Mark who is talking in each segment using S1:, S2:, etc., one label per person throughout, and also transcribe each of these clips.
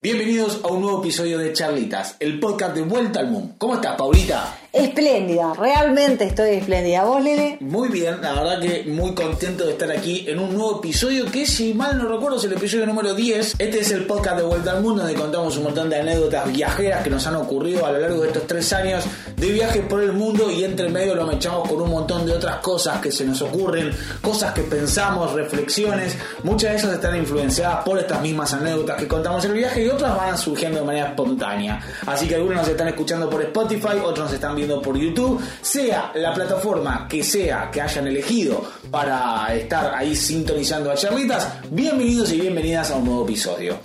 S1: Bienvenidos a un nuevo episodio de Charlitas, el podcast de Vuelta al Mundo. ¿Cómo estás, Paulita?
S2: Espléndida, realmente estoy espléndida. ¿Vos, Lele?
S1: Muy bien, la verdad que muy contento de estar aquí en un nuevo episodio que, si mal no recuerdo, es el episodio número 10. Este es el podcast de Vuelta al Mundo donde contamos un montón de anécdotas viajeras que nos han ocurrido a lo largo de estos tres años de viaje por el mundo y entre medio lo echamos con un montón de otras cosas que se nos ocurren, cosas que pensamos, reflexiones. Muchas de esas están influenciadas por estas mismas anécdotas que contamos en el viaje y otras van surgiendo de manera espontánea. Así que algunos nos están escuchando por Spotify, otros nos están viendo por YouTube, sea la plataforma que sea que hayan elegido para estar ahí sintonizando a charlitas, bienvenidos y bienvenidas a un nuevo episodio.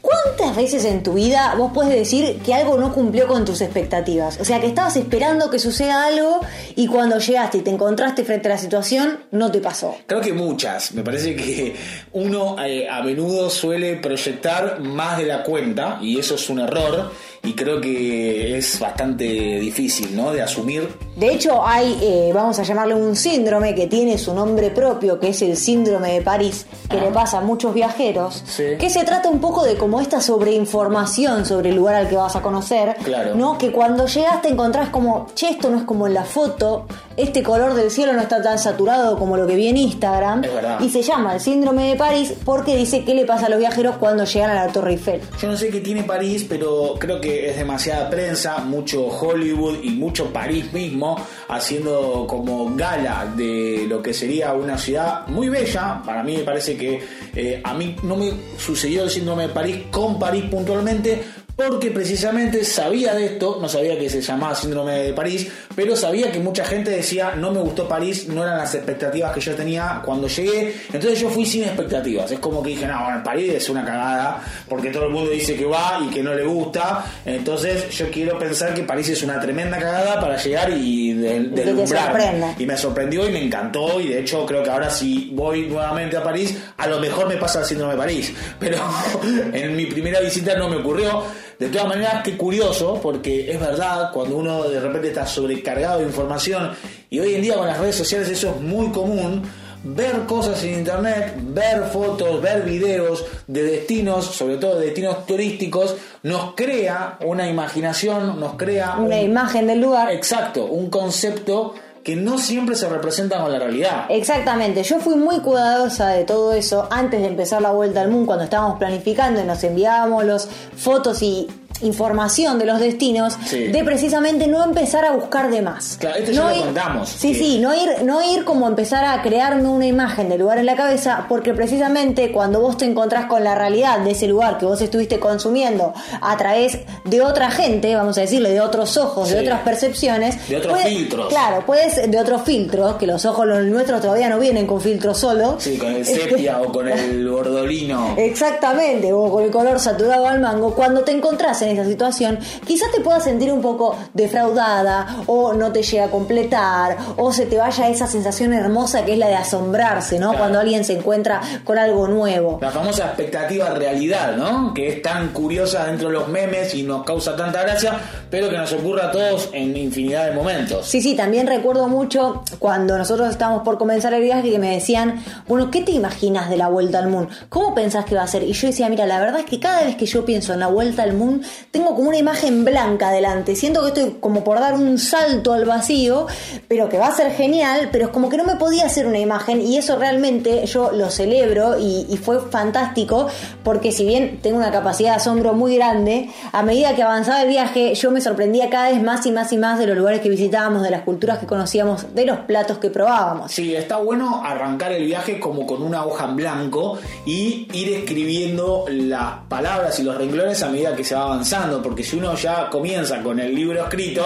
S2: ¿Cuántas veces en tu vida vos puedes decir que algo no cumplió con tus expectativas? O sea, que estabas esperando que suceda algo y cuando llegaste y te encontraste frente a la situación, no te pasó.
S1: Creo que muchas. Me parece que uno eh, a menudo suele proyectar más de la cuenta y eso es un error y creo que es bastante difícil, ¿no? De asumir.
S2: De hecho, hay, eh, vamos a llamarle un síndrome que tiene su nombre propio, que es el síndrome de París, que le pasa a muchos viajeros, que se trata un poco de como esta sobreinformación sobre el lugar al que vas a conocer,
S1: Claro.
S2: ¿no? Que cuando llegas te encontrás como, che, esto no es como en la foto, este color del cielo no está tan saturado como lo que vi en Instagram,
S1: Es verdad.
S2: y se llama el síndrome de París porque dice qué le pasa a los viajeros cuando llegan a la Torre Eiffel.
S1: Yo no sé qué tiene París, pero creo que es demasiada prensa, mucho Hollywood y mucho París mismo haciendo como gala de lo que sería una ciudad muy bella. Para mí me parece que eh, a mí no me sucedió el síndrome de París con París puntualmente. Porque precisamente sabía de esto, no sabía que se llamaba síndrome de París, pero sabía que mucha gente decía no me gustó París, no eran las expectativas que yo tenía cuando llegué, entonces yo fui sin expectativas. Es como que dije, no, bueno, París es una cagada, porque todo el mundo dice que va y que no le gusta, entonces yo quiero pensar que París es una tremenda cagada para llegar y de,
S2: te
S1: deslumbrar.
S2: sorprenda.
S1: Y me sorprendió y me encantó, y de hecho creo que ahora si voy nuevamente a París, a lo mejor me pasa el síndrome de París, pero en mi primera visita no me ocurrió. De todas maneras, qué curioso, porque es verdad, cuando uno de repente está sobrecargado de información, y hoy en día con las redes sociales eso es muy común, ver cosas en internet, ver fotos, ver videos de destinos, sobre todo de destinos turísticos, nos crea una imaginación, nos crea
S2: Una
S1: un-
S2: imagen del lugar.
S1: exacto, un concepto que no siempre se representa con la realidad.
S2: Exactamente, yo fui muy cuidadosa de todo eso antes de empezar la vuelta al mundo, cuando estábamos planificando y nos enviábamos fotos y información de los destinos,
S1: Sí.
S2: de precisamente no empezar a buscar de más.
S1: Claro, esto ya
S2: No
S1: lo
S2: ir-
S1: contamos,
S2: Sí,
S1: que-
S2: sí, no ir, no ir como empezar a crearme una imagen del lugar en la cabeza, porque precisamente cuando vos te encontrás con la realidad de ese lugar que vos estuviste consumiendo a través de otra gente, vamos a decirle, de otros ojos, de otras percepciones,
S1: De otros filtros.
S2: Claro, puedes de otros filtros, que los ojos los nuestros todavía no vienen con filtro solo.
S1: Sí, con el sepia o con el bordolino.
S2: Exactamente, o con el color saturado al mango, cuando te encontrás en esa situación, quizás te puedas sentir un poco defraudada, o no te llega a completar, o se te vaya esa sensación hermosa que es la de asombrarse, ¿no?
S1: Claro.
S2: Cuando alguien se encuentra con algo nuevo.
S1: La famosa expectativa realidad, ¿no? Que es tan curiosa dentro de los memes y nos causa tanta gracia, pero que nos ocurre a todos en infinidad de momentos.
S2: Sí, sí, también recuerdo mucho cuando nosotros estábamos por comenzar el viaje que me decían, bueno, ¿qué te imaginas de la vuelta al mundo? ¿Cómo pensás que va a ser? Y yo decía, mira, la verdad es que cada vez que yo pienso en la vuelta al mundo, tengo como una imagen blanca delante. Siento que estoy como por dar un salto al vacío, pero que va a ser genial, pero es como que no me podía hacer una imagen y eso realmente yo lo celebro y, fue fantástico porque si bien tengo una capacidad de asombro muy grande, a medida que avanzaba el viaje yo me sorprendía cada vez más y más y más de los lugares que visitábamos, de las culturas que conocíamos, de los platos que probábamos.
S1: Sí, está bueno arrancar el viaje como con una hoja en blanco y ir escribiendo las palabras y los renglones a medida que se va avanzando, porque si uno ya comienza con el libro escrito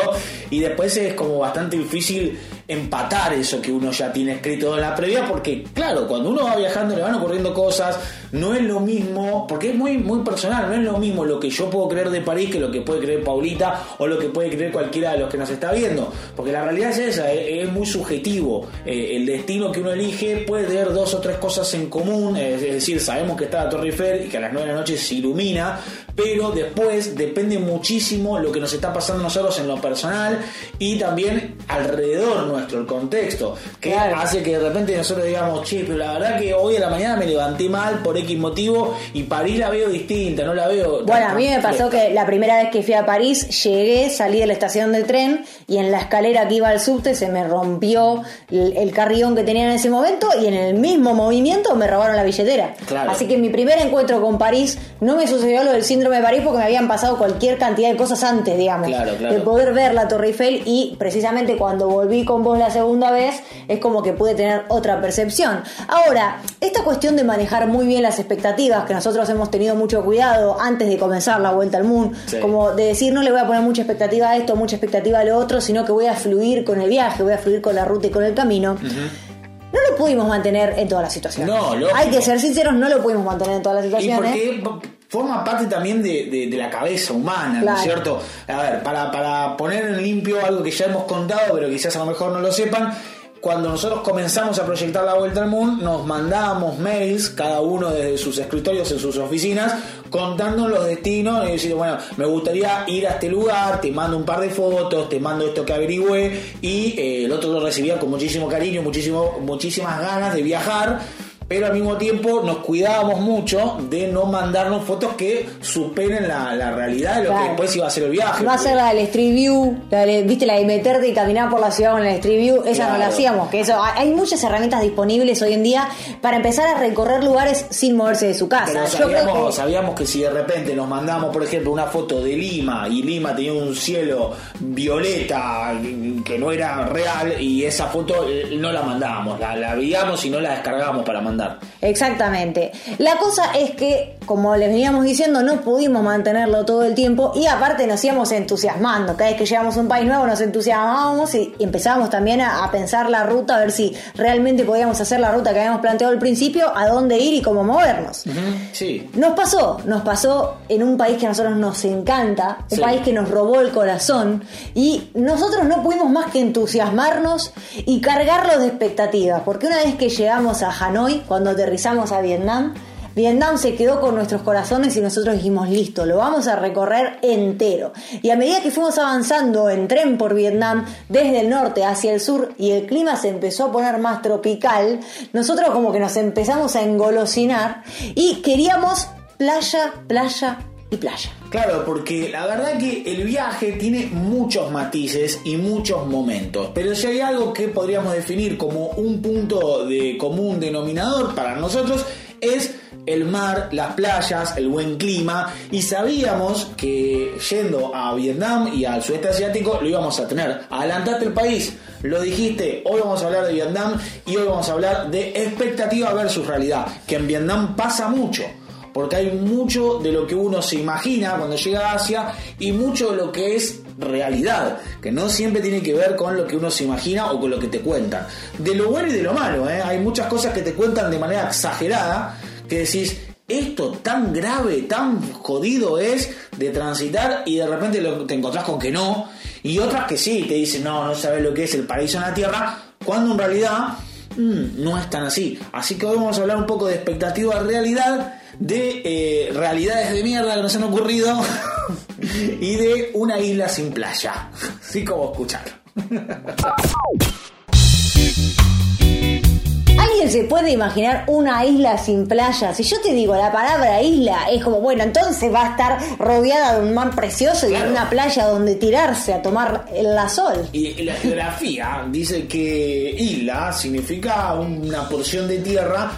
S1: y después es como bastante difícil empatar eso que uno ya tiene escrito en la previa, porque claro, cuando uno va viajando le van ocurriendo cosas, no es lo mismo, porque es muy, muy personal, no es lo mismo lo que yo puedo creer de París que lo que puede creer Paulita o lo que puede creer cualquiera de los que nos está viendo, porque la realidad es esa, es, es muy subjetivo, Eh, el destino que uno elige puede tener dos o tres cosas en común, es, es decir, sabemos que está la Torre Eiffel y que a las 9 de la noche se ilumina, pero después depende muchísimo lo que nos está pasando a nosotros en lo personal y también alrededor nuestro, el contexto, que hace que de repente nosotros digamos, che, pero la verdad que hoy a la mañana me levanté mal por X motivo y París la veo distinta, no la veo...
S2: Bueno, a mí me pasó que la primera vez que fui a París llegué, salí de la estación de tren y en la escalera que iba al subte se me rompió el, carrión que tenía en ese momento y en el mismo movimiento me robaron la billetera. Así que mi primer encuentro con París no me sucedió lo del síndrome de París porque me habían pasado cualquier cantidad de cosas antes, digamos, de poder ver la Torre Eiffel y precisamente cuando volví con vos la segunda vez es como que pude tener otra percepción. Ahora, esta cuestión de manejar muy bien las expectativas, que nosotros hemos tenido mucho cuidado antes de comenzar la vuelta al mundo, como de decir no le voy a poner mucha expectativa a esto, mucha expectativa a lo otro, sino que voy a fluir con el viaje, voy a fluir con la ruta y con el camino. No lo pudimos mantener en todas las situaciones. No, Hay que ser sinceros, no lo pudimos mantener en todas las situaciones.
S1: ¿Y forma parte también de, la cabeza humana, ¿no es cierto? A ver, para, para poner en limpio algo que ya hemos contado, pero quizás a lo mejor no lo sepan, cuando nosotros comenzamos a proyectar la vuelta al mundo, nos mandábamos mails, cada uno desde sus escritorios, en sus oficinas, contando los destinos y decir, bueno, me gustaría ir a este lugar, te mando un par de fotos, te mando esto que averigüé, y eh, el otro lo recibía con muchísimo cariño, muchísimo, muchísimas ganas de viajar pero al mismo tiempo nos cuidábamos mucho de no mandarnos fotos que superen la, realidad de lo que después iba a ser el viaje.
S2: Va a ser la del Street View, viste, la de meterte y caminar por la ciudad con el Street View, esa no la hacíamos. Que eso, hay muchas herramientas disponibles hoy en día para empezar a recorrer lugares sin moverse de su casa.
S1: sabíamos, sabíamos que si de repente nos mandamos, por ejemplo, una foto de Lima y Lima tenía un cielo violeta que no era real y esa foto eh, no la mandábamos, la, la veíamos y no la descargábamos para mandar.
S2: Exactamente. La cosa es que, como les veníamos diciendo, no pudimos mantenerlo todo el tiempo y aparte nos íbamos entusiasmando. Cada vez que llegamos a un país nuevo nos entusiasmábamos y empezábamos también a, pensar la ruta, a ver si realmente podíamos hacer la ruta que habíamos planteado al principio, a dónde ir y cómo movernos.
S1: Sí.
S2: Nos pasó, nos pasó en un país que a nosotros nos encanta, un país que nos robó el corazón y nosotros no pudimos más que entusiasmarnos y cargarlo de expectativas, porque una vez que llegamos a Hanoi, cuando aterrizamos a Vietnam, Vietnam se quedó con nuestros corazones y nosotros dijimos, listo, lo vamos a recorrer entero. Y a medida que fuimos avanzando en tren por Vietnam, desde el norte hacia el sur, y el clima se empezó a poner más tropical, nosotros como que nos empezamos a engolosinar y queríamos playa, playa y playa.
S1: Claro, porque la verdad que el viaje tiene muchos matices y muchos momentos, pero si hay algo que podríamos definir como un punto de común denominador para nosotros es el mar, las playas, el buen clima y sabíamos que yendo a Vietnam y al sudeste asiático lo íbamos a tener. Adelantaste el país, lo dijiste, hoy vamos a hablar de Vietnam y hoy vamos a hablar de expectativa versus realidad, que en Vietnam pasa mucho porque hay mucho de lo que uno se imagina cuando llega a Asia y mucho de lo que es realidad, que no siempre tiene que ver con lo que uno se imagina o con lo que te cuentan. De lo bueno y de lo malo, ¿eh? hay muchas cosas que te cuentan de manera exagerada que decís, esto tan grave, tan jodido es de transitar y de repente te encontrás con que no, y otras que sí, te dicen, no, no sabes lo que es el paraíso en la tierra, cuando en realidad mm, no es tan así. Así que hoy vamos a hablar un poco de expectativa realidad de eh, realidades de mierda que nos han ocurrido y de una isla sin playa. Así como escuchar.
S2: ¿Alguien se puede imaginar una isla sin playa? Si yo te digo la palabra isla, es como, bueno, entonces va a estar rodeada de un mar precioso y una playa donde tirarse a tomar la sol.
S1: Y la geografía dice que isla significa una porción de tierra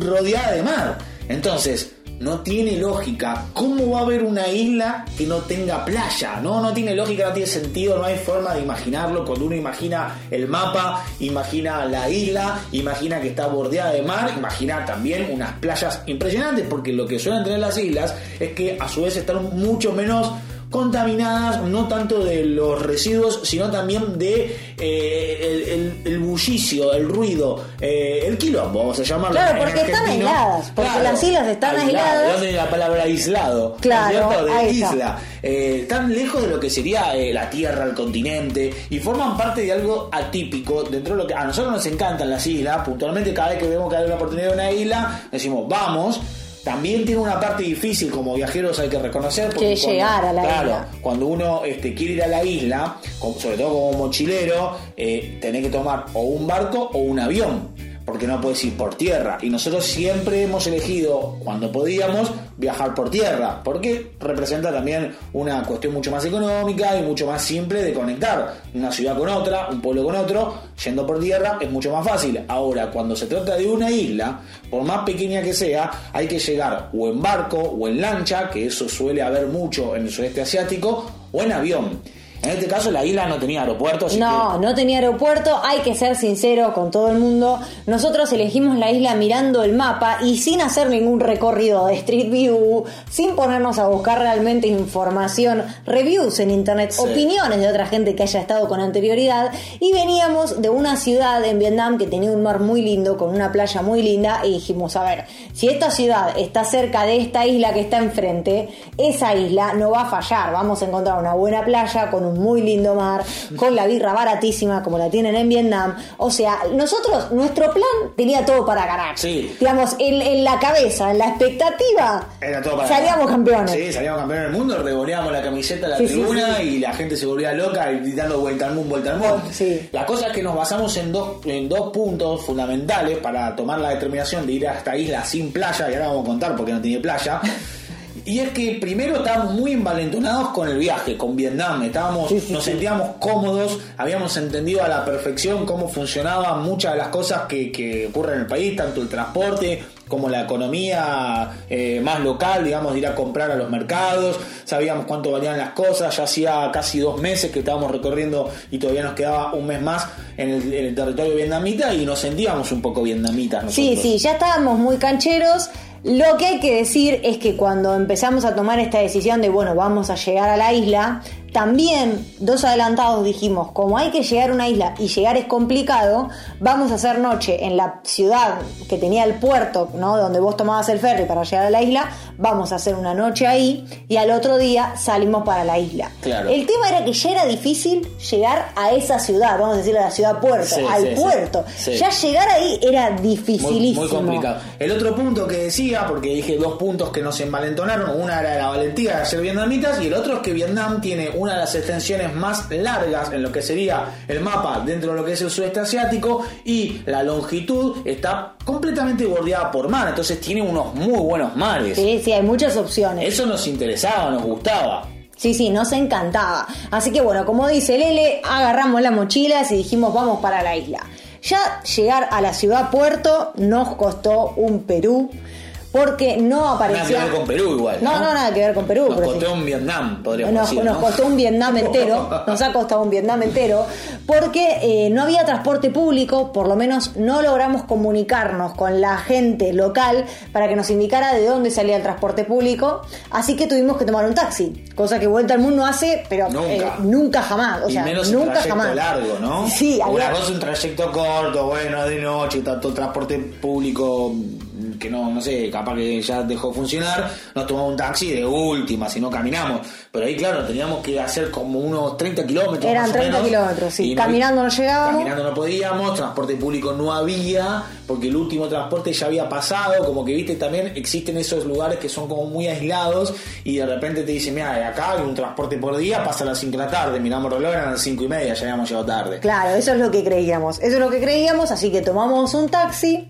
S1: rodeada de mar. Entonces, no tiene lógica. ¿Cómo va a haber una isla que no tenga playa? No, no tiene lógica, no tiene sentido, no hay forma de imaginarlo. Cuando uno imagina el mapa, imagina la isla, imagina que está bordeada de mar, imagina también unas playas impresionantes, porque lo que suelen tener las islas es que a su vez están mucho menos contaminadas no tanto de los residuos, sino también de eh, el, bullicio, el ruido, eh, el quilombo, vamos a llamarlo.
S2: Claro, porque están aisladas, porque las islas están aisladas. ¿De
S1: dónde la palabra aislado?
S2: Claro,
S1: de isla. Eh, tan lejos de lo que sería la tierra, el continente, y forman parte de algo atípico dentro de lo que a nosotros nos encantan las islas. Puntualmente, cada vez que vemos que hay una oportunidad de una isla, decimos, vamos también tiene una parte difícil como viajeros hay que reconocer.
S2: Que llegar a la
S1: claro,
S2: isla.
S1: Cuando uno este, quiere ir a la isla, sobre todo como mochilero, eh, tenés que tomar o un barco o un avión. Porque no puedes ir por tierra. Y nosotros siempre hemos elegido, cuando podíamos, viajar por tierra. Porque representa también una cuestión mucho más económica y mucho más simple de conectar una ciudad con otra, un pueblo con otro. Yendo por tierra es mucho más fácil. Ahora, cuando se trata de una isla, por más pequeña que sea, hay que llegar o en barco o en lancha, que eso suele haber mucho en el sudeste asiático, o en avión. En este caso, la isla no tenía aeropuerto. así
S2: No,
S1: que-
S2: no tenía aeropuerto, hay que ser sincero con todo el mundo. Nosotros elegimos la isla mirando el mapa y sin hacer ningún recorrido de Street View, sin ponernos a buscar realmente información, reviews en internet,
S1: Sí.
S2: opiniones de otra gente que haya estado con anterioridad. Y veníamos de una ciudad en Vietnam que tenía un mar muy lindo, con una playa muy linda, y dijimos, a ver, si esta ciudad está cerca de esta isla que está enfrente, esa isla no va a fallar. Vamos a encontrar una buena playa con un muy lindo mar, con la birra baratísima como la tienen en Vietnam. O sea, nosotros, nuestro plan tenía todo para ganar.
S1: Sí.
S2: Digamos, en, en la cabeza, en la expectativa,
S1: Era todo para
S2: salíamos
S1: ganar.
S2: campeones.
S1: Sí, salíamos campeones del mundo, revoleamos la camiseta a la
S2: Sí,
S1: tribuna
S2: sí.
S1: y la gente se volvía loca gritando vuelta al mundo, vuelta al mundo.
S2: Sí.
S1: La cosa es que nos basamos en dos, en dos puntos fundamentales para tomar la determinación de ir a esta isla sin playa, y ahora vamos a contar porque no tiene playa. Y es que primero estábamos muy envalentonados con el viaje, con Vietnam. Estábamos,
S2: Sí, sí,
S1: nos
S2: sí.
S1: sentíamos cómodos, habíamos entendido a la perfección cómo funcionaban muchas de las cosas que, que ocurren en el país, tanto el transporte como la economía eh, más local, digamos, de ir a comprar a los mercados. Sabíamos cuánto valían las cosas. Ya hacía casi dos meses que estábamos recorriendo y todavía nos quedaba un mes más en el, en el territorio vietnamita y nos sentíamos un poco vietnamitas.
S2: Sí,
S1: nosotros.
S2: sí, ya estábamos muy cancheros. Lo que hay que decir es que cuando empezamos a tomar esta decisión de, bueno, vamos a llegar a la isla, también dos adelantados dijimos, como hay que llegar a una isla y llegar es complicado, vamos a hacer noche en la ciudad que tenía el puerto, ¿no? Donde vos tomabas el ferry para llegar a la isla, vamos a hacer una noche ahí y al otro día salimos para la isla.
S1: Claro.
S2: El tema era que ya era difícil llegar a esa ciudad, vamos a decir a la ciudad puerto,
S1: Sí,
S2: al
S1: sí,
S2: puerto.
S1: Sí.
S2: Ya llegar ahí era dificilísimo.
S1: muy complicado. El otro punto que decía, porque dije dos puntos que nos envalentonaron, una era la valentía de ser vietnamitas y el otro es que Vietnam tiene una de las extensiones más largas en lo que sería el mapa dentro de lo que es el sudeste asiático y la longitud está completamente bordeada por mar, entonces tiene unos muy buenos mares.
S2: Sí, sí, hay muchas opciones.
S1: Eso nos interesaba, nos gustaba.
S2: Sí, sí, nos encantaba. Así que bueno, como dice Lele, agarramos las mochilas y dijimos vamos para la isla. Ya llegar a la ciudad puerto nos costó un Perú porque no
S1: Nada que
S2: aparecía...
S1: ver con Perú igual.
S2: No, no, nada que ver con Perú.
S1: Nos costó
S2: sí.
S1: un Vietnam, podríamos
S2: Nos,
S1: decir.
S2: nos
S1: ¿no?
S2: costó un Vietnam entero, nos ha costado un Vietnam entero, porque eh, no había transporte público, por lo menos no logramos comunicarnos con la gente local para que nos indicara de dónde salía el transporte público, así que tuvimos que tomar un taxi, cosa que Vuelta al Mundo hace, pero
S1: Nunca.
S2: eh, nunca jamás, o
S1: y
S2: sea,
S1: menos
S2: nunca
S1: un trayecto
S2: jamás.
S1: largo, ¿no?
S2: Sí,
S1: Una cosa es un trayecto corto, bueno, de noche, tanto transporte público que no, no sé, capaz que ya dejó de funcionar, nos tomamos un taxi de última, si no caminamos. Pero ahí, claro, teníamos que hacer como unos 30 kilómetros.
S2: Eran
S1: más o
S2: 30
S1: menos,
S2: kilómetros, sí.
S1: no-
S2: Caminando no llegábamos.
S1: Caminando no podíamos, transporte público no había, porque el último transporte ya había pasado, como que viste también existen esos lugares que son como muy aislados y de repente te dicen, mira, de acá hay un transporte por día, pasa a las 5 de la tarde, miramos el reloj, eran las 5 y media, ya habíamos llegado tarde.
S2: Claro, eso es lo que creíamos. Eso es lo que creíamos, así que tomamos un taxi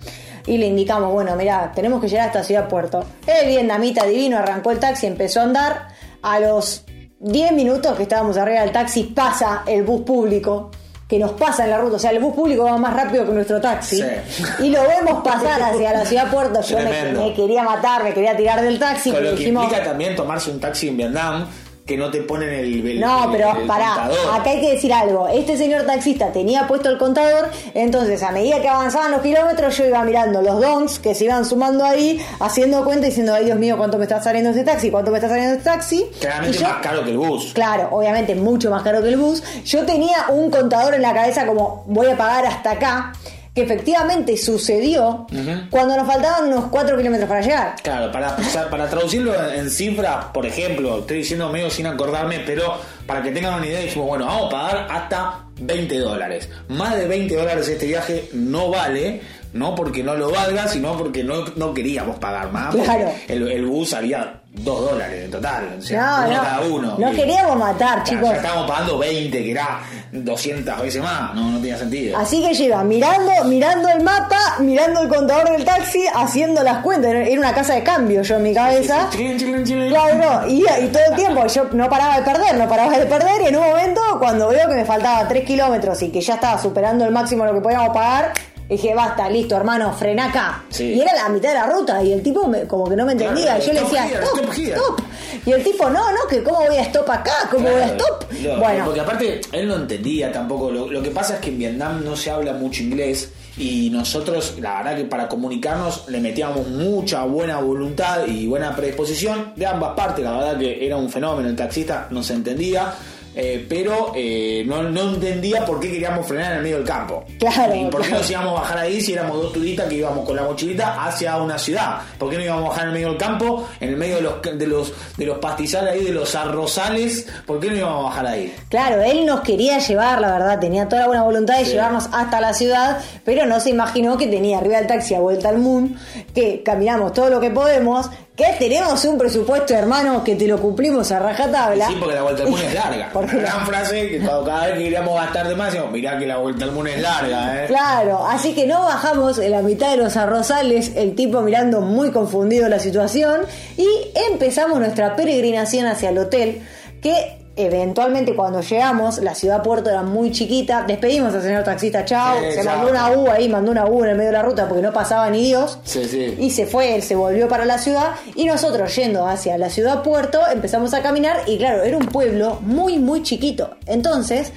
S2: y le indicamos, bueno, mira, tenemos que llegar a esta ciudad puerto. El vietnamita divino arrancó el taxi, empezó a andar. A los 10 minutos que estábamos arriba del taxi pasa el bus público que nos pasa en la ruta, o sea, el bus público va más rápido que nuestro taxi
S1: Sí.
S2: y lo vemos pasar hacia la ciudad puerto. Yo me, quería matar, me quería tirar del taxi, pero
S1: lo que
S2: dijimos,
S1: implica también tomarse un taxi en Vietnam, que no te ponen el, el-
S2: No, pero
S1: el
S2: pará,
S1: contador.
S2: acá hay que decir algo. Este señor taxista tenía puesto el contador, entonces a medida que avanzaban los kilómetros yo iba mirando los dons que se iban sumando ahí, haciendo cuenta y diciendo, ay Dios mío, cuánto me está saliendo este taxi, cuánto me está saliendo este taxi.
S1: Claramente
S2: yo-
S1: más caro que el bus.
S2: Claro, obviamente mucho más caro que el bus. Yo tenía un contador en la cabeza como voy a pagar hasta acá, que efectivamente sucedió cuando nos faltaban unos 4 kilómetros para llegar.
S1: Claro, para, para traducirlo en cifras, por ejemplo, estoy diciendo medio sin acordarme, pero para que tengan una idea, dijimos, bueno, vamos a pagar hasta 20 dólares. Más de 20 dólares este viaje no vale, no porque no lo valga, sino porque no, no queríamos pagar más.
S2: Claro.
S1: El, el bus salía 2 dólares en total, o sea,
S2: No,
S1: uno
S2: no.
S1: cada uno.
S2: No
S1: Y-
S2: queríamos matar, chicos.
S1: Ya estábamos pagando 20, que era 200 veces más, no, no tenía sentido.
S2: Así que iba mirando, mirando el mapa, mirando el contador del taxi, haciendo las cuentas. Era una casa de cambio yo en mi cabeza.
S1: Chilin, chilin, chilin.
S2: Claro, no, y, y todo el tiempo yo no paraba de perder, no paraba de perder, y en un momento, cuando veo que me faltaba 3 kilómetros y que ya estaba superando el máximo lo que podíamos pagar, dije, basta, listo, hermano, frena acá.
S1: Sí.
S2: Y era la mitad de la ruta, y el tipo me- como que no me entendía,
S1: Claro,
S2: y yo le decía,
S1: here,
S2: stop,
S1: stop here".
S2: stop. Y el tipo, no, no, que cómo voy a stop acá, cómo voy a stop.
S1: no,
S2: bueno,
S1: Porque aparte, él no entendía tampoco. Lo, lo que pasa es que en Vietnam no se habla mucho inglés y nosotros, la verdad que para comunicarnos le metíamos mucha buena voluntad y buena predisposición de ambas partes. La verdad que era un fenómeno. El taxista no se entendía. Eh, pero eh, no, no entendía por qué queríamos frenar en el medio del campo.
S2: Claro,
S1: Y por qué
S2: claro.
S1: nos íbamos a bajar ahí si éramos dos turistas que íbamos con la mochilita hacia una ciudad. ¿Por qué no íbamos a bajar en el medio del campo, en el medio de los de los de los pastizales ahí, de los arrozales? ¿Por qué no íbamos a bajar ahí?
S2: Claro, él nos quería llevar, la verdad, tenía toda la buena voluntad de
S1: Sí.
S2: llevarnos hasta la ciudad, pero no se imaginó que tenía arriba del taxi a vuelta al moon, que caminamos todo lo que podemos, que tenemos un presupuesto, hermano, que te lo cumplimos a rajatabla.
S1: Sí, porque la vuelta al mundo es larga.
S2: Porque
S1: Una gran frase que cuando cada vez que queríamos gastar de más, decíamos, mirá que la vuelta al mundo es larga, ¿eh?
S2: Claro, así que no bajamos en la mitad de los arrozales, el tipo mirando muy confundido la situación, y empezamos nuestra peregrinación hacia el hotel, que eventualmente cuando llegamos, la ciudad puerto era muy chiquita, despedimos al señor taxista, chao,
S1: Sí,
S2: se
S1: chao.
S2: mandó una U ahí, mandó una U en el medio de la ruta porque no pasaba ni Dios.
S1: Sí, sí.
S2: Y se fue, él se volvió para la ciudad y nosotros yendo hacia la ciudad puerto empezamos a caminar y claro, era un pueblo muy muy chiquito. Entonces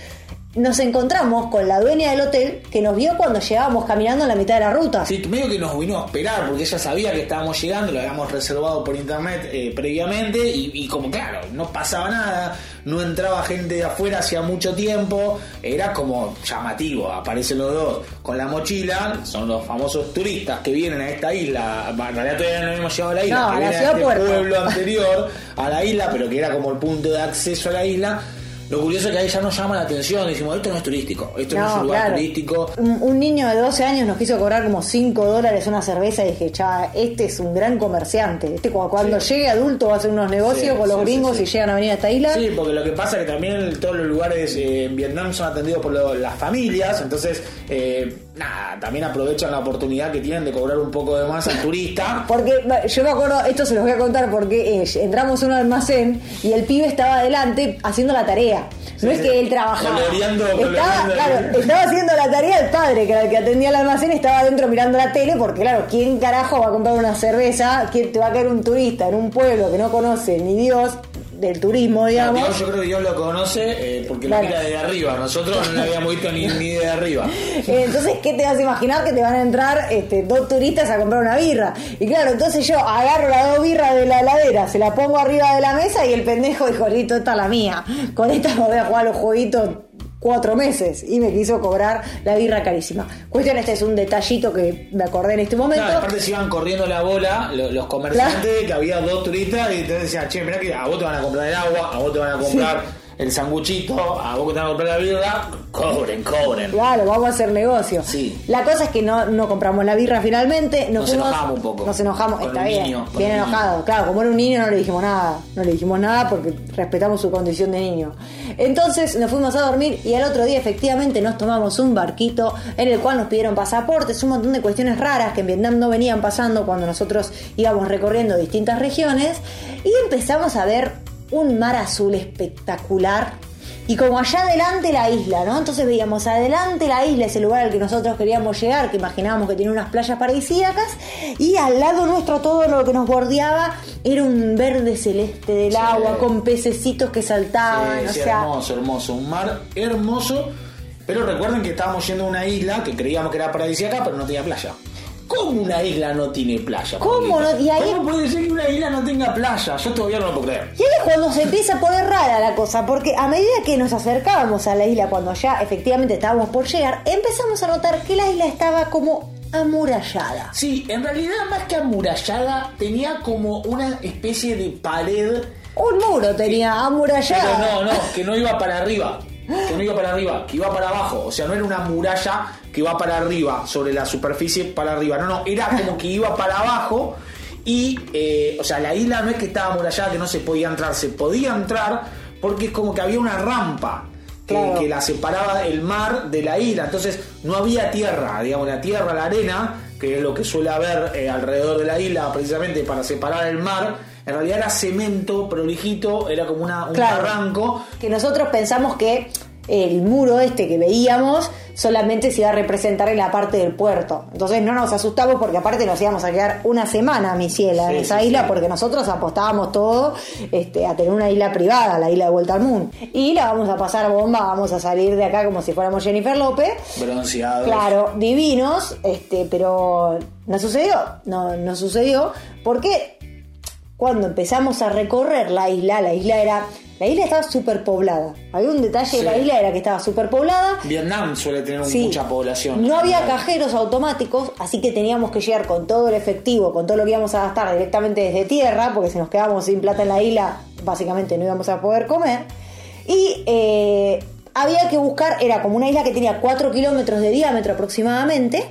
S2: nos encontramos con la dueña del hotel que nos vio cuando llegábamos caminando en la mitad de la ruta.
S1: Sí, medio que nos vino a esperar porque ella sabía que estábamos llegando, lo habíamos reservado por internet eh, previamente y, y como claro, no pasaba nada, no entraba gente de afuera hacía mucho tiempo, era como llamativo, aparecen los dos con la mochila, son los famosos turistas que vienen a esta isla, en realidad todavía no habíamos llegado a la isla,
S2: No,
S1: que
S2: a la
S1: este pueblo anterior a la isla, pero que era como el punto de acceso a la isla. Lo curioso es que a ella nos llama la atención, decimos, esto no es turístico, esto no, es un lugar
S2: claro.
S1: turístico.
S2: Un, un niño de 12 años nos quiso cobrar como 5 dólares una cerveza y dije, cha, este es un gran comerciante. Este cu- cuando llegue adulto va a hacer unos negocios
S1: Sí,
S2: con los
S1: sí,
S2: gringos y llegan a venir a esta isla.
S1: Sí, porque lo que pasa es que también todos los lugares eh, en Vietnam son atendidos por lo- las familias, entonces, eh, nada, también aprovechan la oportunidad que tienen de cobrar un poco de más al turista.
S2: Porque yo me acuerdo, esto se los voy a contar porque eh, entramos a un almacén y el pibe estaba adelante haciendo la tarea. No
S1: Sí,
S2: es que él trabajaba.
S1: Coloreando,
S2: estaba,
S1: coloreando.
S2: claro, estaba haciendo la tarea el padre, que era el que atendía el almacén, estaba adentro mirando la tele, porque claro, ¿quién carajo va a comprar una cerveza? ¿Quién te va a caer un turista en un pueblo que no conoce ni Dios del turismo, digamos?
S1: Dios, yo creo que Dios lo conoce eh, porque
S2: Claro.
S1: lo mira desde arriba. Nosotros no lo habíamos visto ni, ni de arriba.
S2: Entonces, ¿qué te vas a imaginar? Que te van a entrar este, dos turistas a comprar una birra. Y claro, entonces yo agarro las dos birras de la heladera, se la pongo arriba de la mesa y el pendejo dijo, listo, esta es la mía. Con esta me voy a jugar los jueguitos cuatro meses. Y me quiso cobrar la birra carísima. Cuestión, este es un detallito que me acordé en este momento.
S1: Claro, aparte se iban corriendo la bola lo- los comerciantes, que había dos turistas, y entonces decían, che, mirá que a vos te van a comprar el agua, a vos te van a comprar el sanguchito, a vos que te van a comprar la birra, cobren, cobren.
S2: Claro, vamos a hacer negocio.
S1: Sí.
S2: La cosa es que no, no compramos la birra finalmente. Nos,
S1: Nos
S2: fuimos-
S1: enojamos un poco.
S2: Nos enojamos,
S1: Con
S2: está
S1: un
S2: bien.
S1: niño,
S2: bien
S1: niño.
S2: enojado. Claro, como era un niño no le dijimos nada. No le dijimos nada porque respetamos su condición de niño. Entonces nos fuimos a dormir y al otro día efectivamente nos tomamos un barquito en el cual nos pidieron pasaportes, un montón de cuestiones raras que en Vietnam no venían pasando cuando nosotros íbamos recorriendo distintas regiones y empezamos a ver un mar azul espectacular y como allá adelante la isla, ¿no? Entonces veíamos adelante la isla, ese lugar al que nosotros queríamos llegar, que imaginábamos que tenía unas playas paradisíacas, y al lado nuestro todo lo que nos bordeaba era un verde celeste del
S1: Sí.
S2: agua, con pececitos que saltaban,
S1: Sí,
S2: o
S1: sí,
S2: sea,
S1: hermoso, hermoso. Un mar hermoso. Pero recuerden que estábamos yendo a una isla que creíamos que era paradisíaca, pero no tenía playa. ¿Cómo una isla no tiene playa?
S2: ¿Cómo no? Y ahí-
S1: ¿Cómo puede ser que una isla no tenga playa? Yo todavía no lo puedo creer.
S2: Y ahí es cuando se empieza a poner rara la cosa, porque a medida que nos acercábamos a la isla, cuando ya efectivamente estábamos por llegar, empezamos a notar que la isla estaba como amurallada.
S1: Sí, en realidad más que amurallada, tenía como una especie de pared.
S2: Un muro tenía
S1: Pero
S2: amurallada.
S1: no, no, que no iba para arriba. Que no iba para arriba, que iba para abajo. O sea, no era una muralla que iba para arriba, sobre la superficie para arriba. No, no, era como que iba para abajo. Y, eh, o sea, la isla no es que estaba amurallada, que no se podía entrar, se podía entrar porque es como que había una rampa que,
S2: Claro.
S1: que la separaba el mar de la isla. Entonces no había tierra, digamos, la tierra, la arena, que es lo que suele haber eh, alrededor de la isla precisamente para separar el mar. En realidad era cemento prolijito, era como una, un
S2: Claro.
S1: barranco.
S2: Que nosotros pensamos que el muro este que veíamos solamente se iba a representar en la parte del puerto. Entonces no nos asustamos porque aparte nos íbamos a quedar una semana, mi ciela, en
S1: Sí,
S2: esa
S1: sí,
S2: isla
S1: sí.
S2: porque nosotros apostábamos todo este, a tener una isla privada, la isla de Vuelta al Mundo. Y la vamos a pasar bomba, vamos a salir de acá como si fuéramos Jennifer López.
S1: Bronceados.
S2: Claro, divinos, este, pero no sucedió, no, no sucedió, porque cuando empezamos a recorrer la isla, la isla era, la isla estaba súper poblada. Había un detalle de la
S1: Sí.
S2: isla era que estaba súper poblada.
S1: Vietnam suele tener
S2: Sí.
S1: mucha población.
S2: No había cajeros automáticos, así que teníamos que llegar con todo el efectivo, con todo lo que íbamos a gastar directamente desde tierra, porque si nos quedábamos sin plata en la isla, básicamente no íbamos a poder comer. Y eh, había que buscar, era como una isla que tenía 4 kilómetros de diámetro aproximadamente,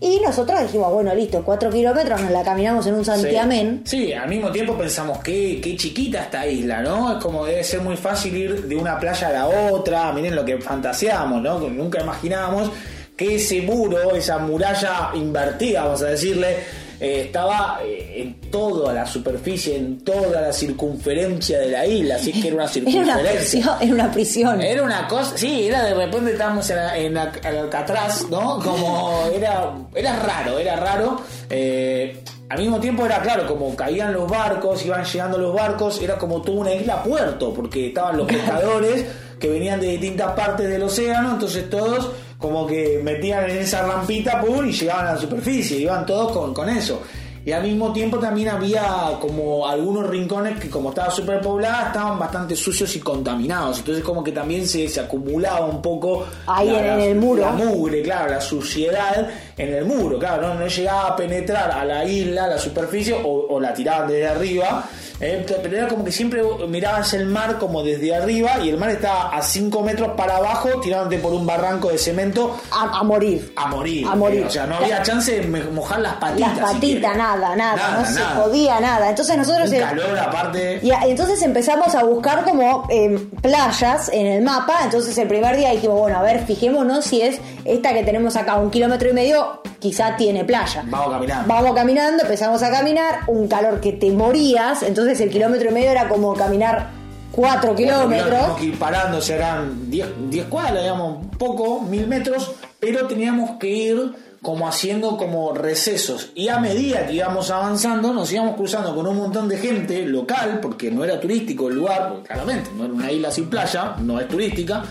S2: y nosotros dijimos, bueno, listo, 4 kilómetros, nos la caminamos en un santiamén.
S1: Sí, sí, al mismo tiempo pensamos que qué chiquita esta isla, ¿no? Es como debe ser muy fácil ir de una playa a la otra. Miren lo que fantaseamos, ¿no? Nunca imaginábamos que ese muro, esa muralla invertida, vamos a decirle, eh, estaba eh, en toda la superficie, en toda la circunferencia de la isla. Así que era una
S2: Era una
S1: circunferencia.
S2: prisión, era una prisión.
S1: Era una cosa, sí, era de repente estábamos en, la- en la- en Alcatraz, ¿no? Como era, era raro, era raro. Eh, al mismo tiempo era claro, como caían los barcos, iban llegando los barcos, era como toda una isla puerto, porque estaban los pescadores que venían de distintas partes del océano, entonces todos como que metían en esa rampita pum, y llegaban a la superficie, iban todos con, con eso. Y al mismo tiempo también había como algunos rincones que como estaba súper poblada estaban bastante sucios y contaminados. Entonces como que también se, se acumulaba un poco
S2: Ahí en- en el muro.
S1: La mugre, claro, la suciedad en el muro. Claro, no, no llegaba a penetrar a la isla, a la superficie, o, o la tiraban desde arriba. Eh, pero era como que siempre mirabas el mar como desde arriba y el mar estaba a 5 metros para abajo tirándote por un barranco de cemento
S2: A, a morir.
S1: a morir.
S2: A morir.
S1: Eh, o sea, no había chance de mojar las patitas.
S2: Las patitas, nada, nada,
S1: Nada,
S2: no se podía nada. Entonces nosotros...
S1: Un
S2: eh,
S1: calor aparte.
S2: Y entonces empezamos a buscar como eh, playas en el mapa. Entonces el primer día dijimos, bueno, a ver, fijémonos si es esta que tenemos acá, un kilómetro y medio, quizá tiene playa.
S1: Vamos caminando.
S2: Vamos caminando, empezamos a caminar, un calor que te morías, entonces el kilómetro y medio era como caminar cuatro kilómetros.
S1: Teníamos que ir parando, serán 10 10 cuadras, digamos, un poco, mil metros, pero teníamos que ir como haciendo como recesos. Y a medida que íbamos avanzando, nos íbamos cruzando con un montón de gente local, porque no era turístico el lugar, porque claramente no era una isla sin playa, no es turística,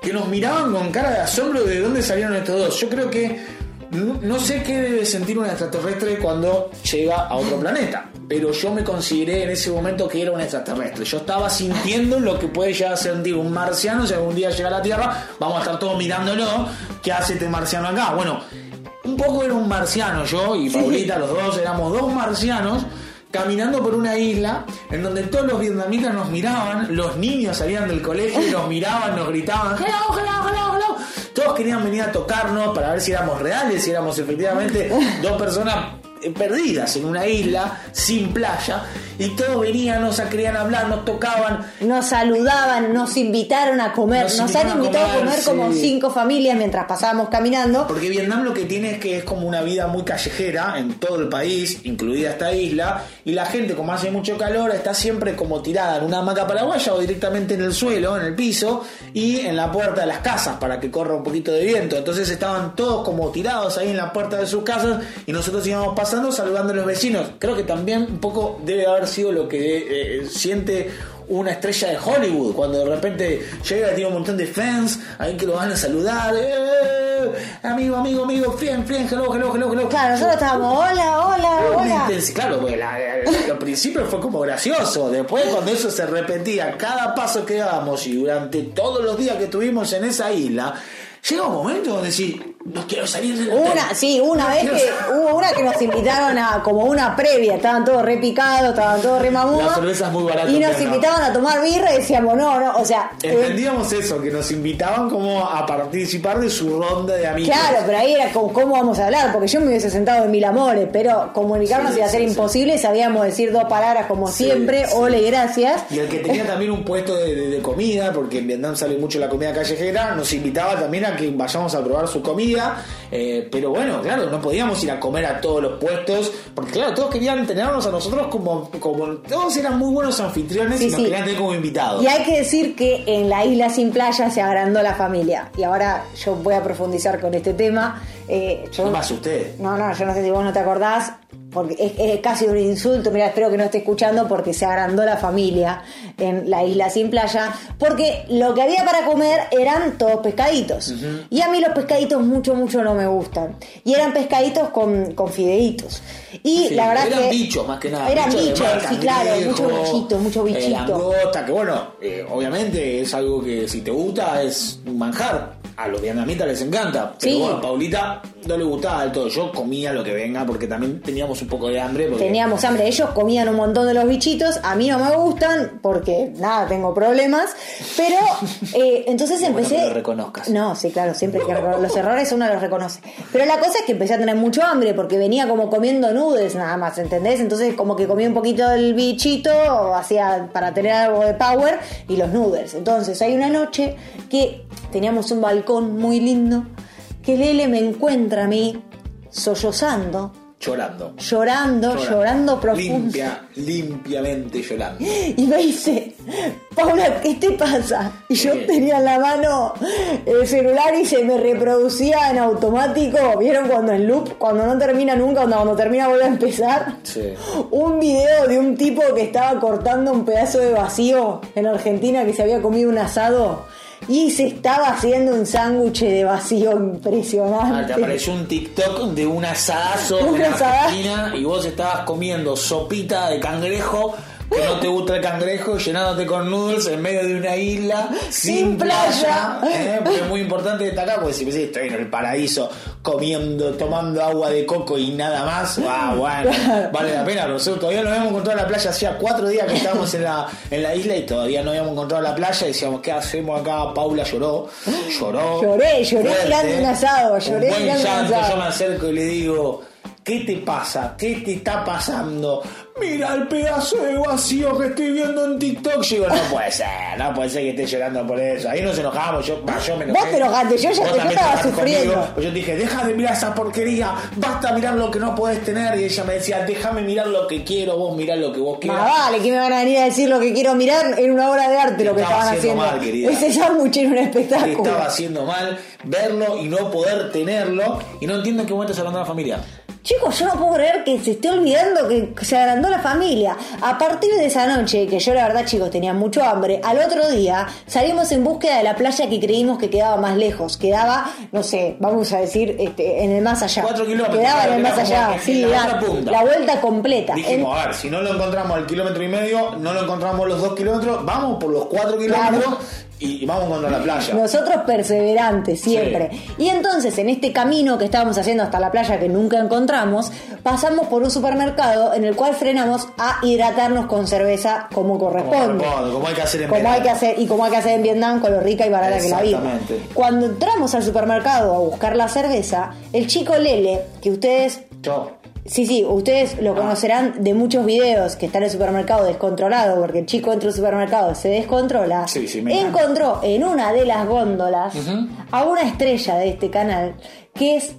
S1: que nos miraban con cara de asombro de dónde salieron estos dos. Yo creo que no, no sé qué debe sentir un extraterrestre cuando llega a otro planeta, pero yo me consideré en ese momento que era un extraterrestre. Yo estaba sintiendo lo que puede llegar a sentir un marciano si algún día llega a la Tierra. Vamos a estar todos mirándolo. ¿Qué hace este marciano acá? Bueno, un poco era un marciano yo y Paulita, los dos éramos dos marcianos caminando por una isla en donde todos los vietnamitas nos miraban, los niños salían del colegio y nos miraban, nos gritaban, hello, hello, hello, hello. Todos querían venir a tocarnos para ver si éramos reales, si éramos efectivamente dos personas perdidas en una isla sin playa y todos venían, nos querían hablar, nos tocaban.
S2: Nos saludaban, nos invitaron a comer.
S1: Nos
S2: Nos, han
S1: a
S2: invitado a
S1: comer,
S2: comer como
S1: sí.
S2: cinco familias mientras pasábamos caminando.
S1: Porque Vietnam lo que tiene es que es como una vida muy callejera en todo el país, incluida esta isla, y la gente, como hace mucho calor, está siempre como tirada en una hamaca paraguaya o directamente en el suelo, en el piso, y en la puerta de las casas para que corra un poquito de viento. Entonces estaban todos como tirados ahí en la puerta de sus casas y nosotros íbamos pasando saludando a los vecinos. Creo que también un poco debe haber sido lo que eh, siente una estrella de Hollywood cuando de repente llega y tiene un montón de fans ahí que lo van a saludar ¡Eh! amigo amigo amigo friend friend hello hello hello hello
S2: Claro, nosotros estábamos, hola, hola, hola.
S1: claro porque la- la- al principio fue como gracioso después cuando eso se repetía cada paso que dábamos y durante todos los días que estuvimos en esa isla llega un momento donde decís no quiero salir de
S2: Una, sí, una vez que hubo una que nos invitaron a como una previa, estaban todos re picados, estaban todos re
S1: La cerveza es muy barata,
S2: Y nos
S1: no.
S2: invitaban a tomar birra y decíamos, no, no, o sea, eh,
S1: Entendíamos eso, que nos invitaban como a participar de su ronda de amigos.
S2: Claro, pero ahí era como, ¿cómo vamos a hablar? Porque yo me hubiese sentado en mil amores, pero comunicarnos
S1: Sí,
S2: iba a ser
S1: sí, sí.
S2: imposible, sabíamos decir dos palabras como
S1: Sí,
S2: siempre,
S1: sí.
S2: ole, gracias.
S1: Y el que tenía también un puesto de, de- de comida, porque en Vietnam sale mucho la comida callejera, nos invitaba también a que vayamos a probar su comida. Eh, pero bueno, claro, no podíamos ir a comer a todos los puestos, porque claro, todos querían tenernos a nosotros como, como todos eran muy buenos anfitriones
S2: Sí,
S1: y nos
S2: sí.
S1: querían tener como invitados.
S2: Y hay que decir que en la isla sin playa se agrandó la familia. Y ahora yo voy a profundizar con este tema. Eh, yo,
S1: ¿Qué pasa usted?
S2: No, no, yo no sé si vos no te acordás, porque es, es casi un insulto. Mira, espero que no esté escuchando porque se agrandó la familia en la isla sin playa. Porque lo que había para comer eran todos pescaditos. Y a mí los pescaditos mucho, mucho no me gustan. Y eran pescaditos con, con fideitos. Y
S1: Sí,
S2: la verdad
S1: eran
S2: que.
S1: bichos más que nada.
S2: Eran bichos, sí, claro,
S1: cangrejo,
S2: mucho bichito, mucho
S1: eh, que bueno, eh, obviamente es algo que si te gusta es un manjar. A los vietnamitas les encanta. Pero
S2: Sí.
S1: bueno, a Paulita no le gustaba del todo. Yo comía lo que venga porque también teníamos un poco de hambre. Porque
S2: Teníamos hambre, ellos comían un montón de los bichitos, a mí no me gustan porque nada, tengo problemas, pero eh, entonces
S1: bueno
S2: empecé...
S1: que lo reconozcas.
S2: No, sí, claro, siempre que los errores uno los reconoce. Pero la cosa es que empecé a tener mucho hambre porque venía como comiendo noodles nada más, ¿entendés? Entonces como que comía un poquito del bichito, hacía para tener algo de power y los noodles. Entonces hay una noche que teníamos un balcón muy lindo, que Lele me encuentra a mí sollozando
S1: Llorando.
S2: llorando, llorando, profundo.
S1: Limpia, limpiamente llorando.
S2: Y me dice, Paula, ¿qué te pasa? Y yo
S1: ¿Qué?
S2: tenía en la mano el celular y se me reproducía en automático. ¿Vieron cuando en loop, cuando no termina nunca, cuando, cuando termina vuelve a empezar?
S1: Sí.
S2: Un video de un tipo que estaba cortando un pedazo de vacío en Argentina que se había comido un asado y se estaba haciendo un sándwich de vacío
S1: Ah,
S2: impresionante.
S1: te apareció un TikTok de un asadazo en. Argentina y vos estabas comiendo sopita de cangrejo que no te gusta el cangrejo llenándote con noodles en medio de una isla sin,
S2: Sin
S1: playa,
S2: playa.
S1: ¿eh? Es muy importante destacar porque si me decís, estoy en el paraíso comiendo tomando agua de coco y nada más ah, bueno vale la pena pero nosotros todavía no habíamos encontrado la playa hacía cuatro días que estábamos en la, en la isla y todavía no habíamos encontrado la playa y decíamos ¿qué hacemos acá? Paula lloró lloró
S2: Lloré, lloré mirando un asado, lloré mirando un asado.
S1: yo me acerco y le digo, ¿qué te pasa? ¿Qué te está pasando? Mira el pedazo de vacío que estoy viendo en TikTok. Yo digo, no puede ser, no puede ser que esté llorando por eso. Ahí nos enojamos, yo, me enojé.
S2: Vos te enojaste, yo ya- yo estaba
S1: te enojaste
S2: sufriendo.
S1: conmigo. Pues yo te dije, deja de mirar esa porquería, basta mirar lo que no podés tener. Y ella me decía, déjame mirar lo que quiero, vos mirá lo que vos quieras.
S2: Más vale, que me van a venir a decir lo que quiero mirar en una obra de arte lo que
S1: Estaba
S2: estaban
S1: haciendo
S2: haciendo.
S1: mal, querida.
S2: Ese sándwich era un espectáculo.
S1: estaba haciendo mal verlo y no poder tenerlo. Y no entiendo en qué momento se abandonó la familia.
S2: Chicos, yo no puedo creer que se esté olvidando que se agrandó la familia. A partir de esa noche, que yo la verdad, chicos, tenía mucho hambre, al otro día salimos en búsqueda de la playa que creímos que quedaba más lejos. Quedaba, no sé, vamos a decir, este, en el más allá.
S1: Cuatro kilómetros,
S2: Quedaba en el más allá,
S1: en
S2: sí,
S1: la
S2: la vuelta completa.
S1: Dijimos, a ver, si no lo encontramos al kilómetro y medio, no lo encontramos los dos kilómetros, vamos por los cuatro kilómetros y vamos contra la playa.
S2: Nosotros perseverantes siempre. Y entonces en este camino que estábamos haciendo hasta la playa que nunca encontramos, pasamos por un supermercado en el cual frenamos a hidratarnos con cerveza como corresponde.
S1: como hay que hacer en
S2: Como hay
S1: verano.
S2: que hacer y como hay que hacer en Vietnam con lo rica y barata que la vida.
S1: Exactamente.
S2: Cuando entramos al supermercado a buscar la cerveza, el chico Lele, que ustedes
S1: Yo.
S2: Sí, sí, ustedes lo conocerán de muchos videos que está en el supermercado descontrolado, porque el chico entra al supermercado, se descontrola.
S1: Sí, sí, me.
S2: Encontró en una de las góndolas a una estrella de este canal, que es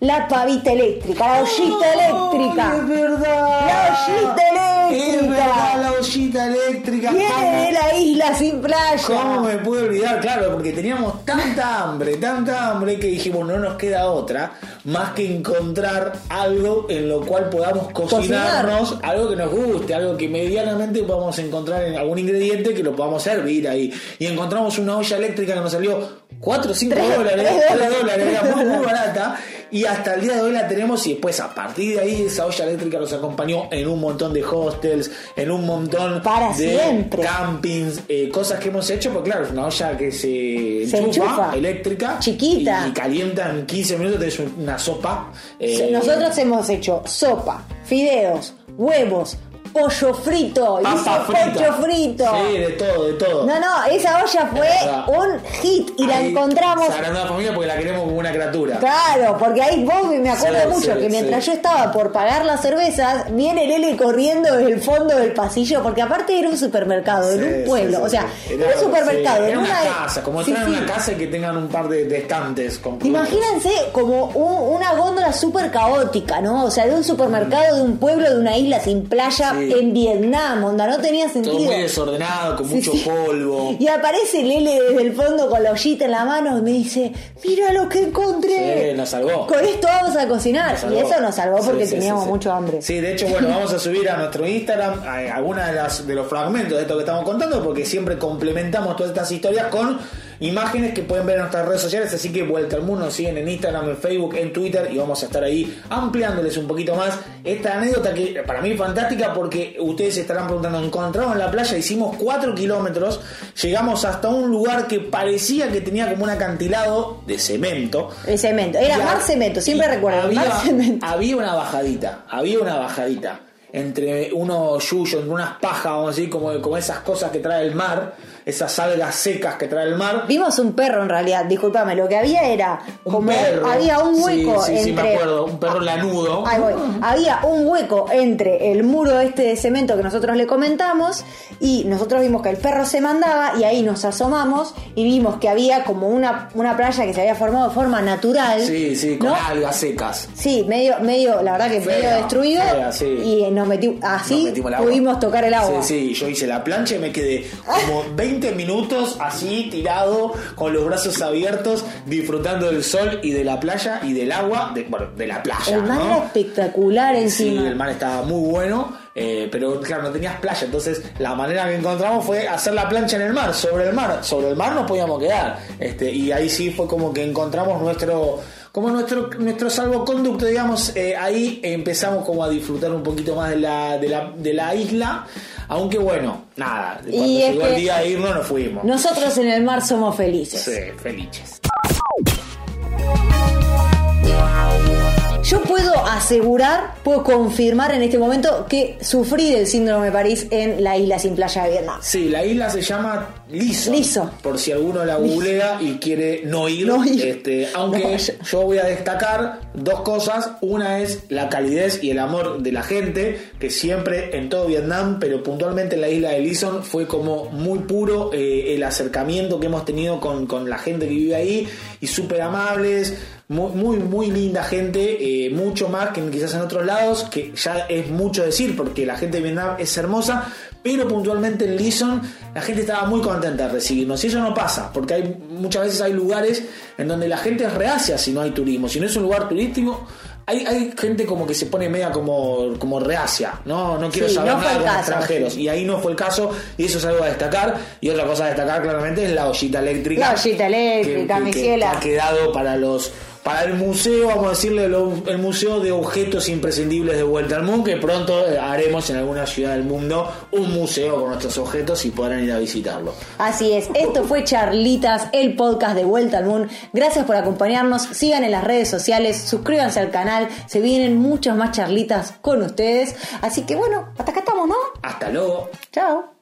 S2: la pavita eléctrica, la ollita eléctrica.
S1: ¡Ay, es verdad!
S2: La ollita eléctrica.
S1: Es verdad, la ollita eléctrica.
S2: Viene de la isla sin playa.
S1: ¿Cómo me pude olvidar? Claro, porque teníamos tanta hambre, tanta hambre que dijimos no nos queda otra más que encontrar algo en lo cual podamos cocinarnos, algo que nos guste, algo que medianamente podamos encontrar en algún ingrediente que lo podamos servir ahí. Y encontramos una olla eléctrica que nos salió 4 o 5
S2: Tres-
S1: dólares,
S2: tres
S1: 3
S2: dólares.
S1: dólares, era muy, muy barata. y hasta el día de hoy la tenemos y después a partir de ahí esa olla eléctrica nos acompañó en un montón de hostels, en un montón
S2: Para
S1: de
S2: siempre.
S1: campings, eh, cosas que hemos hecho, porque claro, es una olla que se,
S2: Se
S1: enchufa,
S2: enchufa.
S1: eléctrica,
S2: Chiquita.
S1: y, calienta en 15 minutos, tenés una sopa. eh,
S2: Nosotros hemos hecho sopa, fideos, huevos, pollo frito,
S1: papa frita.
S2: pollo frito.
S1: Sí, de todo, de todo.
S2: No, no, esa olla fue un hit y la encontramos.
S1: Se agrandó la familia porque la queremos como una criatura.
S2: Claro, porque ahí vos me acuerdo
S1: Sí,
S2: mucho
S1: sí,
S2: que mientras
S1: sí.
S2: yo estaba por pagar las cervezas, viene Lele corriendo desde el fondo del pasillo, porque aparte era un supermercado, en un pueblo, o sea, era, un supermercado, en
S1: era una,
S2: una
S1: casa, como entrar en una casa y que tengan un par de, de estantes con.
S2: Imagínense como un- una góndola súper caótica, ¿no? O sea, de un supermercado de un pueblo, de una isla sin playa
S1: Sí.
S2: en Vietnam, onda, no tenía
S1: Todo
S2: sentido.
S1: muy desordenado, con
S2: Sí,
S1: mucho
S2: sí.
S1: polvo.
S2: Y aparece Lele desde el fondo con la ollita en la mano y me dice, mira lo que encontré.
S1: Nos salvó.
S2: Con esto vamos a cocinar. Y eso nos salvó porque teníamos mucho hambre.
S1: Sí, de hecho, bueno, vamos a subir a nuestro Instagram algunas de, las, de los fragmentos de esto que estamos contando, porque siempre complementamos todas estas historias con imágenes que pueden ver en nuestras redes sociales. Así que Vuelta al Mundo nos siguen en Instagram, en Facebook, en Twitter y vamos a estar ahí ampliándoles un poquito más esta anécdota que para mí es fantástica porque ustedes se estarán preguntando, encontramos en la playa, hicimos 4 kilómetros, llegamos hasta un lugar que parecía que tenía como un acantilado de cemento.
S2: El cemento. Era mar cemento, siempre recuerdo.
S1: había,
S2: Mar cemento.
S1: había una bajadita, había una bajadita entre unos yuyos, entre unas pajas, vamos a decir, como, como esas cosas que trae el mar, esas algas secas que trae el mar.
S2: Vimos un perro en realidad, discúlpame, lo que había era
S1: Un
S2: como
S1: perro.
S2: había un hueco
S1: Sí, sí, sí,
S2: entre
S1: me acuerdo, un perro lanudo.
S2: Ahí voy. Había un hueco entre el muro este de cemento que nosotros le comentamos y nosotros vimos que el perro se mandaba y ahí nos asomamos y vimos que había como una, una playa que se había formado de forma natural.
S1: Sí, sí, con
S2: ¿no?
S1: algas secas.
S2: Sí, medio, medio, la verdad que
S1: Fea,
S2: medio destruido
S1: fea, sí.
S2: y nos metimos, así
S1: Nos metimos
S2: pudimos tocar el agua.
S1: Sí, sí, yo hice la plancha y me quedé como 20 minutos así tirado, con los brazos abiertos, disfrutando del sol y de la playa y del agua, de, bueno, de la playa.
S2: el mar
S1: ¿no?
S2: era espectacular
S1: Sí,
S2: encima.
S1: el mar estaba muy bueno, eh, pero claro, no tenías playa. Entonces, la manera que encontramos fue hacer la plancha en el mar, sobre el mar. Sobre el mar nos podíamos quedar. Este, y ahí sí fue como que encontramos nuestro. Como nuestro, nuestro salvoconducto, digamos, eh, ahí empezamos como a disfrutar un poquito más de la, de la, de la isla. Aunque bueno, nada, cuando
S2: Y
S1: llegó el día de irnos nos fuimos.
S2: Nosotros en el mar somos felices.
S1: Sí, felices.
S2: Yo puedo asegurar, puedo confirmar en este momento que sufrí del síndrome de París en la isla sin playa de Vietnam.
S1: Sí, la isla se llama Liso.
S2: Liso.
S1: Por si alguno la googlea y quiere no ir.
S2: No ir.
S1: Este, aunque
S2: No.
S1: yo voy a destacar dos cosas. Una es la calidez y el amor de la gente, que siempre en todo Vietnam, pero puntualmente en la isla de Lison, fue como muy puro eh, el acercamiento que hemos tenido con, con la gente que vive ahí y súper amables. Muy, muy, muy linda gente, eh, mucho más que quizás en otros lados, que ya es mucho decir porque la gente de Vietnam es hermosa, pero puntualmente en Lison la gente estaba muy contenta de recibirnos y eso no pasa, porque hay muchas veces hay lugares en donde la gente es reacia si no hay turismo, si no es un lugar turístico. Hay, hay gente como que se pone media como, como reacia, no, no quiero
S2: Sí,
S1: saber
S2: no
S1: nada con
S2: caso,
S1: extranjeros. Y ahí no fue el caso, y eso es algo a destacar. Y otra cosa a destacar claramente es la ollita eléctrica.
S2: La ollita eléctrica, mi
S1: que
S2: ciela.
S1: ha quedado para los para el museo, vamos a decirle, lo- el museo de objetos imprescindibles de Vuelta al Mundo, que pronto eh, haremos en alguna ciudad del mundo un museo con nuestros objetos y podrán ir a visitarlo.
S2: Así es, esto fue Charlitas, el podcast de Vuelta al Moon. Gracias por acompañarnos, sigan en las redes sociales, suscríbanse al canal, se vienen muchas más charlitas con ustedes. Así que bueno, hasta acá estamos, ¿no?
S1: Hasta luego.
S2: Chao.